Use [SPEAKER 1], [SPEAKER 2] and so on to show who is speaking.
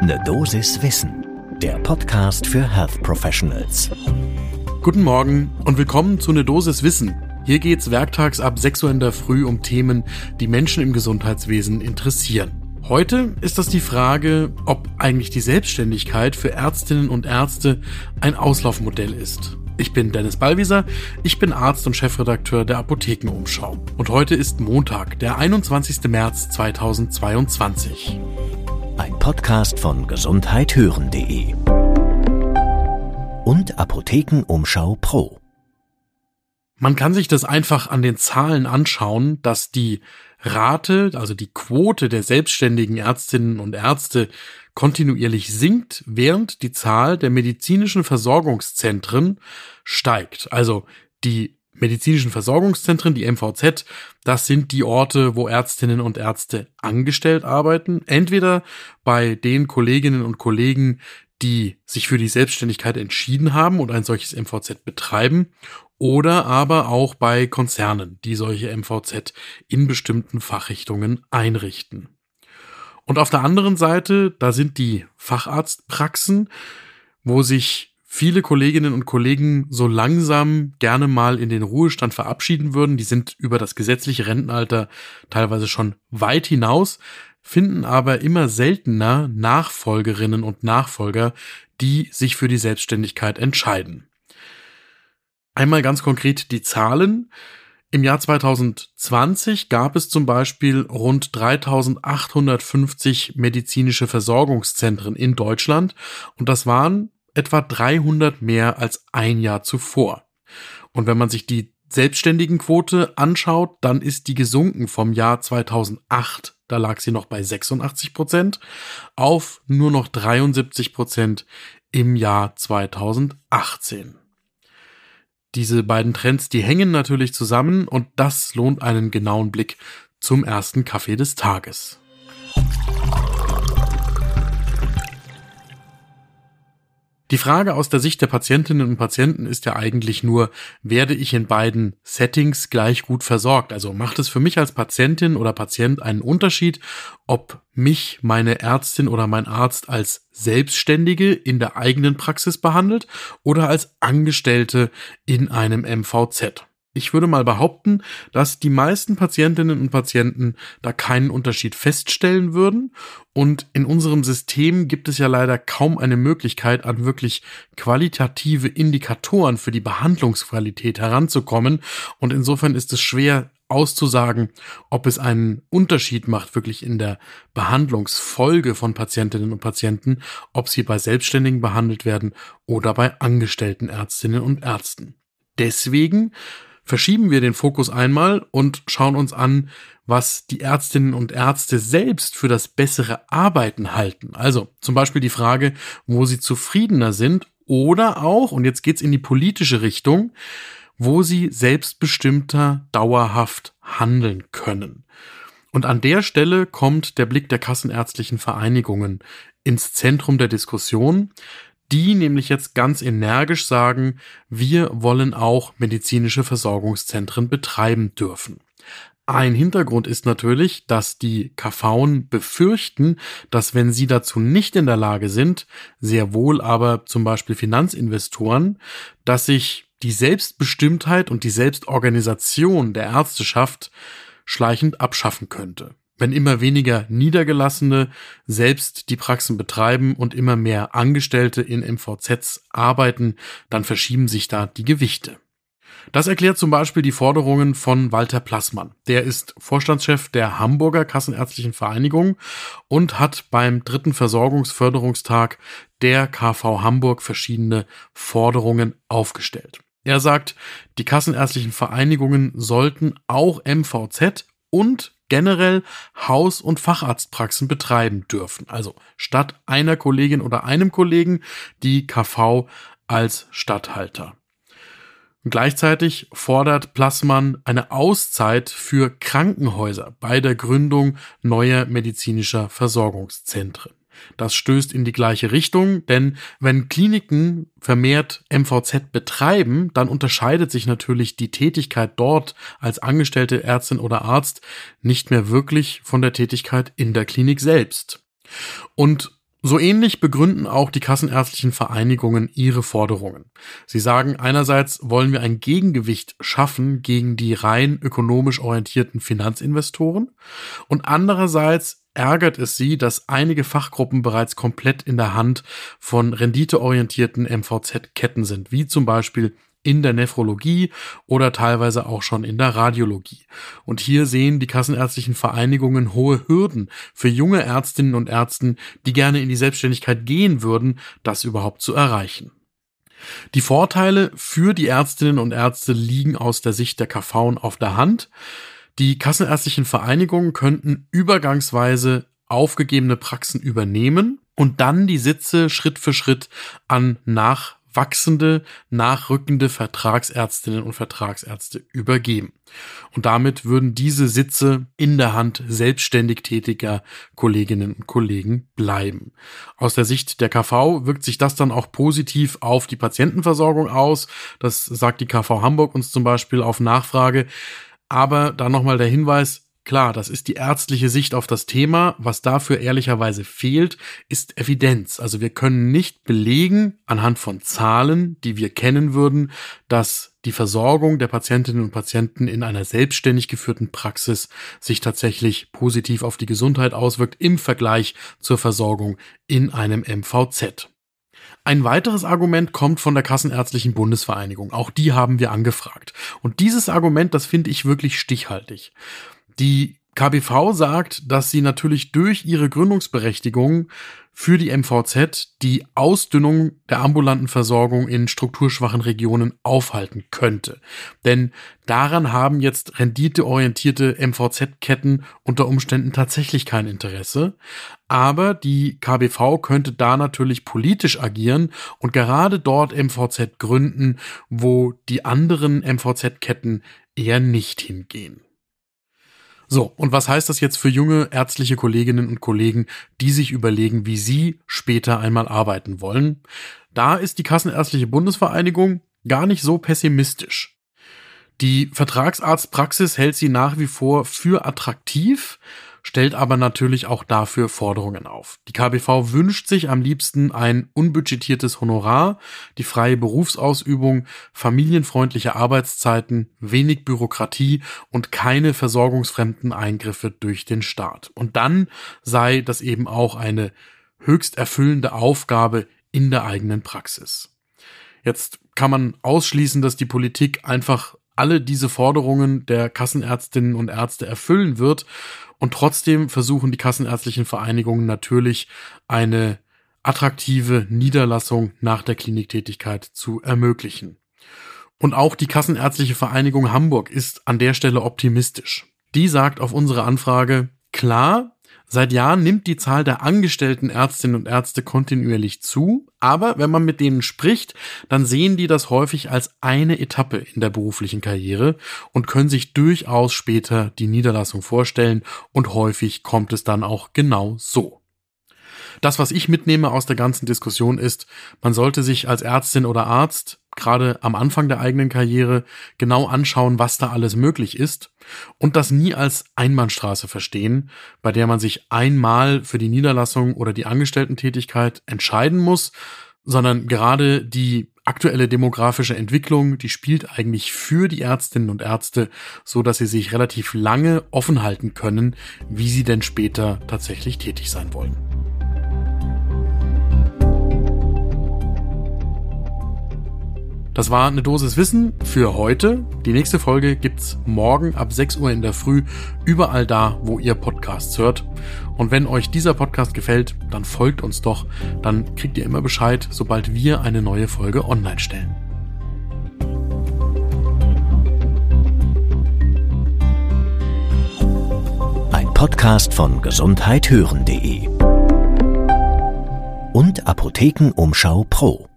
[SPEAKER 1] Ne Dosis Wissen, der Podcast für Health Professionals.
[SPEAKER 2] Guten Morgen und willkommen zu Ne Dosis Wissen. Hier geht's werktags ab 6 Uhr in der Früh um Themen, die Menschen im Gesundheitswesen interessieren. Heute ist das die Frage, ob eigentlich die Selbstständigkeit für Ärztinnen und Ärzte ein Auslaufmodell ist. Ich bin Dennis Ballwieser, ich bin Arzt und Chefredakteur der Apothekenumschau. Und heute ist Montag, der 21. März 2022.
[SPEAKER 1] Ein Podcast von gesundheithören.de und Apothekenumschau Pro.
[SPEAKER 2] Man kann sich das einfach an den Zahlen anschauen, dass die Rate, also die Quote der selbstständigen Ärztinnen und Ärzte kontinuierlich sinkt, während die Zahl der medizinischen Versorgungszentren steigt. Also die medizinischen Versorgungszentren, die MVZ, das sind die Orte, wo Ärztinnen und Ärzte angestellt arbeiten, entweder bei den Kolleginnen und Kollegen, die sich für die Selbstständigkeit entschieden haben und ein solches MVZ betreiben, oder aber auch bei Konzernen, die solche MVZ in bestimmten Fachrichtungen einrichten. Und auf der anderen Seite, da sind die Facharztpraxen, wo sich viele Kolleginnen und Kollegen so langsam gerne mal in den Ruhestand verabschieden würden. Die sind über das gesetzliche Rentenalter teilweise schon weit hinaus, finden aber immer seltener Nachfolgerinnen und Nachfolger, die sich für die Selbstständigkeit entscheiden. Einmal ganz konkret die Zahlen. Im Jahr 2020 gab es zum Beispiel rund 3850 medizinische Versorgungszentren in Deutschland und das waren etwa 300 mehr als ein Jahr zuvor. Und wenn man sich die Selbstständigenquote anschaut, dann ist die gesunken vom Jahr 2008, da lag sie noch bei 86 Prozent, auf nur noch 73 Prozent im Jahr 2018. Diese beiden Trends, die hängen natürlich zusammen und das lohnt einen genauen Blick zum ersten Kaffee des Tages. Die Frage aus der Sicht der Patientinnen und Patienten ist ja eigentlich nur, werde ich in beiden Settings gleich gut versorgt? Also macht es für mich als Patientin oder Patient einen Unterschied, ob mich meine Ärztin oder mein Arzt als Selbstständige in der eigenen Praxis behandelt oder als Angestellte in einem MVZ? Ich würde mal behaupten, dass die meisten Patientinnen und Patienten da keinen Unterschied feststellen würden. Und in unserem System gibt es ja leider kaum eine Möglichkeit, an wirklich qualitative Indikatoren für die Behandlungsqualität heranzukommen. Und insofern ist es schwer auszusagen, ob es einen Unterschied macht, wirklich in der Behandlungsfolge von Patientinnen und Patienten, ob sie bei Selbstständigen behandelt werden oder bei angestellten Ärztinnen und Ärzten. Deswegen verschieben wir den Fokus einmal und schauen uns an, was die Ärztinnen und Ärzte selbst für das bessere Arbeiten halten. Also zum Beispiel die Frage, wo sie zufriedener sind oder auch, und jetzt geht's in die politische Richtung, wo sie selbstbestimmter dauerhaft handeln können. Und an der Stelle kommt der Blick der kassenärztlichen Vereinigungen ins Zentrum der Diskussion, die nämlich jetzt ganz energisch sagen, wir wollen auch medizinische Versorgungszentren betreiben dürfen. Ein Hintergrund ist natürlich, dass die KVen befürchten, dass wenn sie dazu nicht in der Lage sind, sehr wohl aber zum Beispiel Finanzinvestoren, dass sich die Selbstbestimmtheit und die Selbstorganisation der Ärzteschaft schleichend abschaffen könnte wenn immer weniger Niedergelassene selbst die Praxen betreiben und immer mehr Angestellte in MVZs arbeiten, dann verschieben sich da die Gewichte. Das erklärt zum Beispiel die Forderungen von Walter Plassmann. Der ist Vorstandschef der Hamburger Kassenärztlichen Vereinigung und hat beim dritten Versorgungsförderungstag der KV Hamburg verschiedene Forderungen aufgestellt. Er sagt, die kassenärztlichen Vereinigungen sollten auch MVZ und generell Haus- und Facharztpraxen betreiben dürfen. Also statt einer Kollegin oder einem Kollegen die KV als Statthalter. Und gleichzeitig fordert Plassmann eine Auszeit für Krankenhäuser bei der Gründung neuer medizinischer Versorgungszentren. Das stößt in die gleiche Richtung, denn wenn Kliniken vermehrt MVZ betreiben, dann unterscheidet sich natürlich die Tätigkeit dort als angestellte Ärztin oder Arzt nicht mehr wirklich von der Tätigkeit in der Klinik selbst. Und So ähnlich begründen auch die kassenärztlichen Vereinigungen ihre Forderungen. Sie sagen, einerseits wollen wir ein Gegengewicht schaffen gegen die rein ökonomisch orientierten Finanzinvestoren und andererseits ärgert es sie, dass einige Fachgruppen bereits komplett in der Hand von renditeorientierten MVZ-Ketten sind, wie zum Beispiel in der Nephrologie oder teilweise auch schon in der Radiologie. Und hier sehen die kassenärztlichen Vereinigungen hohe Hürden für junge Ärztinnen und Ärzten, die gerne in die Selbstständigkeit gehen würden, das überhaupt zu erreichen. Die Vorteile für die Ärztinnen und Ärzte liegen aus der Sicht der KV auf der Hand. Die kassenärztlichen Vereinigungen könnten übergangsweise aufgegebene Praxen übernehmen und dann die Sitze Schritt für Schritt an nachwachsende, nachrückende Vertragsärztinnen und Vertragsärzte übergeben. Und damit würden diese Sitze in der Hand selbstständig tätiger Kolleginnen und Kollegen bleiben. Aus der Sicht der KV wirkt sich das dann auch positiv auf die Patientenversorgung aus. Das sagt die KV Hamburg uns zum Beispiel auf Nachfrage. Aber da nochmal der Hinweis, Klar, das ist die ärztliche Sicht auf das Thema. Was dafür ehrlicherweise fehlt, ist Evidenz. Also wir können nicht belegen anhand von Zahlen, die wir kennen würden, dass die Versorgung der Patientinnen und Patienten in einer selbstständig geführten Praxis sich tatsächlich positiv auf die Gesundheit auswirkt im Vergleich zur Versorgung in einem MVZ. Ein weiteres Argument kommt von der Kassenärztlichen Bundesvereinigung. Auch die haben wir angefragt. Und dieses Argument, das finde ich wirklich stichhaltig. Die KBV sagt, dass sie natürlich durch ihre Gründungsberechtigung für die MVZ die Ausdünnung der ambulanten Versorgung in strukturschwachen Regionen aufhalten könnte. Denn daran haben jetzt renditeorientierte MVZ-Ketten unter Umständen tatsächlich kein Interesse. Aber die KBV könnte da natürlich politisch agieren und gerade dort MVZ gründen, wo die anderen MVZ-Ketten eher nicht hingehen. So, und was heißt das jetzt für junge ärztliche Kolleginnen und Kollegen, die sich überlegen, wie sie später einmal arbeiten wollen? Da ist die Kassenärztliche Bundesvereinigung gar nicht so pessimistisch. Die Vertragsarztpraxis hält sie nach wie vor für attraktiv, stellt aber natürlich auch dafür Forderungen auf. Die KBV wünscht sich am liebsten ein unbudgetiertes Honorar, die freie Berufsausübung, familienfreundliche Arbeitszeiten, wenig Bürokratie und keine versorgungsfremden Eingriffe durch den Staat. Und dann sei das eben auch eine höchst erfüllende Aufgabe in der eigenen Praxis. Jetzt kann man ausschließen, dass die Politik einfach alle diese Forderungen der Kassenärztinnen und Ärzte erfüllen wird und trotzdem versuchen die kassenärztlichen Vereinigungen natürlich eine attraktive Niederlassung nach der Kliniktätigkeit zu ermöglichen. Und auch die Kassenärztliche Vereinigung Hamburg ist an der Stelle optimistisch. Die sagt auf unsere Anfrage, klar, Seit Jahren nimmt die Zahl der angestellten Ärztinnen und Ärzte kontinuierlich zu, aber wenn man mit denen spricht, dann sehen die das häufig als eine Etappe in der beruflichen Karriere und können sich durchaus später die Niederlassung vorstellen und häufig kommt es dann auch genau so. Das, was ich mitnehme aus der ganzen Diskussion ist, man sollte sich als Ärztin oder Arzt gerade am Anfang der eigenen Karriere genau anschauen, was da alles möglich ist und das nie als Einbahnstraße verstehen, bei der man sich einmal für die Niederlassung oder die Angestellten-Tätigkeit entscheiden muss, sondern gerade die aktuelle demografische Entwicklung, die spielt eigentlich für die Ärztinnen und Ärzte, so dass sie sich relativ lange offen halten können, wie sie denn später tatsächlich tätig sein wollen. Das war eine Dosis Wissen für heute. Die nächste Folge gibt's morgen ab 6 Uhr in der Früh überall da, wo ihr Podcasts hört. Und wenn euch dieser Podcast gefällt, dann folgt uns doch. Dann kriegt ihr immer Bescheid, sobald wir eine neue Folge online stellen.
[SPEAKER 1] Ein Podcast von gesundheithören.de und Apothekenumschau Pro.